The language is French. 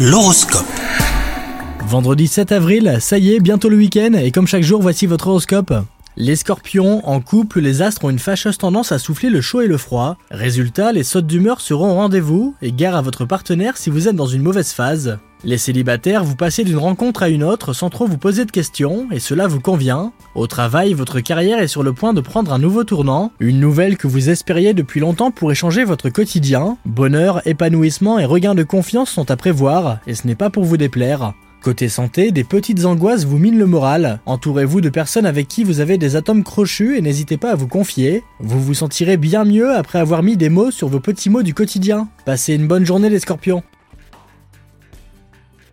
L'horoscope. Vendredi 7 avril, ça y est, bientôt le week-end, et comme chaque jour, voici votre horoscope. Les scorpions, en couple, les astres ont une fâcheuse tendance à souffler le chaud et le froid. Résultat, les sautes d'humeur seront au rendez-vous, et gare à votre partenaire si vous êtes dans une mauvaise phase. Les célibataires, vous passez d'une rencontre à une autre sans trop vous poser de questions, et cela vous convient. Au travail, votre carrière est sur le point de prendre un nouveau tournant. Une nouvelle que vous espériez depuis longtemps pour changer votre quotidien. Bonheur, épanouissement et regain de confiance sont à prévoir, et ce n'est pas pour vous déplaire. Côté santé, des petites angoisses vous minent le moral. Entourez-vous de personnes avec qui vous avez des atomes crochus et n'hésitez pas à vous confier. Vous vous sentirez bien mieux après avoir mis des mots sur vos petits mots du quotidien. Passez une bonne journée les scorpions.